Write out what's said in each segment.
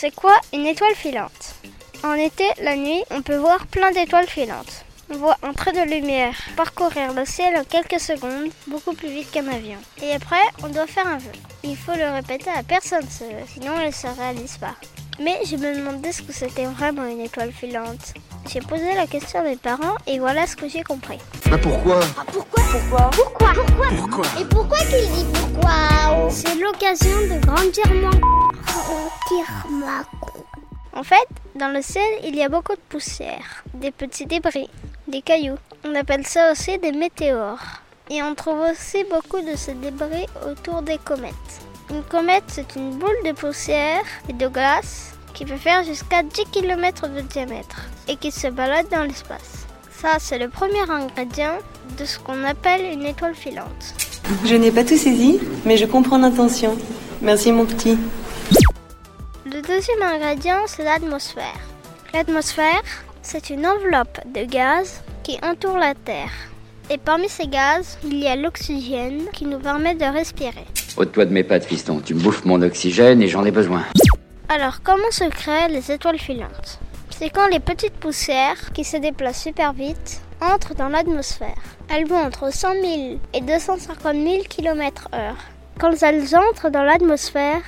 C'est quoi une étoile filante? En été, la nuit, on peut voir plein d'étoiles filantes. On voit un trait de lumière parcourir le ciel en quelques secondes, beaucoup plus vite qu'un avion. Et après, on doit faire un vœu. Il faut le répéter à personne, ce vœu, sinon il ne se réalise pas. Mais je me demandais ce que c'était vraiment une étoile filante? J'ai posé la question à mes parents et voilà ce que j'ai compris. Bah pourquoi? Ah, pourquoi? Pourquoi? Pourquoi? Pourquoi? Pourquoi Et pourquoi qu'il dit pourquoi? C'est l'occasion de grandir mon En fait, dans le ciel, il y a beaucoup de poussière, des petits débris, des cailloux. On appelle ça aussi des météores. Et on trouve aussi beaucoup de ces débris autour des comètes. Une comète, c'est une boule de poussière et de glace qui peut faire jusqu'à 10 km de diamètre et qui se balade dans l'espace. Ça, c'est le premier ingrédient de ce qu'on appelle une étoile filante. Je n'ai pas tout saisi, mais je comprends l'intention. Merci mon petit. Deuxième ingrédient, c'est l'atmosphère. L'atmosphère, c'est une enveloppe de gaz qui entoure la Terre. Et parmi ces gaz, il y a l'oxygène qui nous permet de respirer. Ôte-toi de mes pattes, fiston. Tu me bouffes mon oxygène et j'en ai besoin. Alors, comment se créent les étoiles filantes? C'est quand les petites poussières, qui se déplacent super vite, entrent dans l'atmosphère. Elles vont entre 100 000 et 250 000 km h Quand elles entrent dans l'atmosphère,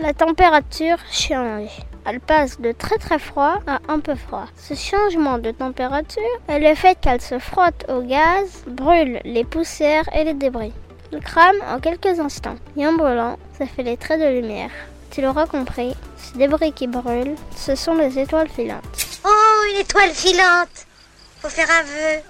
la température change. Elle passe de très très froid à un peu froid. Ce changement de température et le fait qu'elle se frotte au gaz brûle les poussières et les débris. Le crame en quelques instants. Et en brûlant, ça fait des traits de lumière. Tu l'auras compris, ces débris qui brûlent, ce sont les étoiles filantes. Oh, une étoile filante Faut faire un vœu.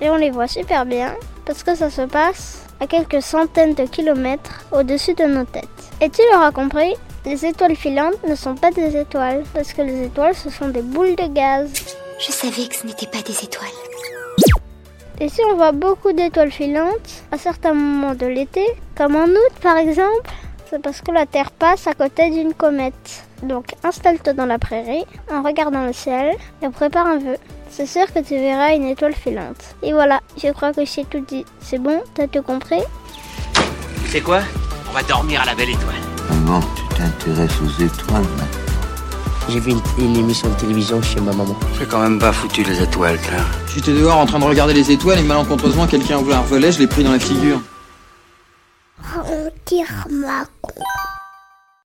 Et on les voit super bien parce que ça se passe à quelques centaines de kilomètres au-dessus de nos têtes. Et tu l'auras compris, les étoiles filantes ne sont pas des étoiles parce que les étoiles ce sont des boules de gaz. Je savais que ce n'était pas des étoiles. Et si on voit beaucoup d'étoiles filantes à certains moments de l'été, comme en août par exemple, c'est parce que la Terre passe à côté d'une comète. Donc installe-toi dans la prairie en regardant le ciel et prépare un vœu. C'est sûr que tu verras une étoile filante. Et voilà, je crois que j'ai tout dit. C'est bon T'as tout compris? Tu sais quoi? On va dormir à la belle étoile. Maman, tu t'intéresses aux étoiles maintenant J'ai vu une, une émission de télévision chez ma maman. C'est quand même pas foutu les étoiles, Claire. J'étais dehors en train de regarder les étoiles et malencontreusement quelqu'un a ouvert un volet, je l'ai pris dans la figure. Oh, tire ma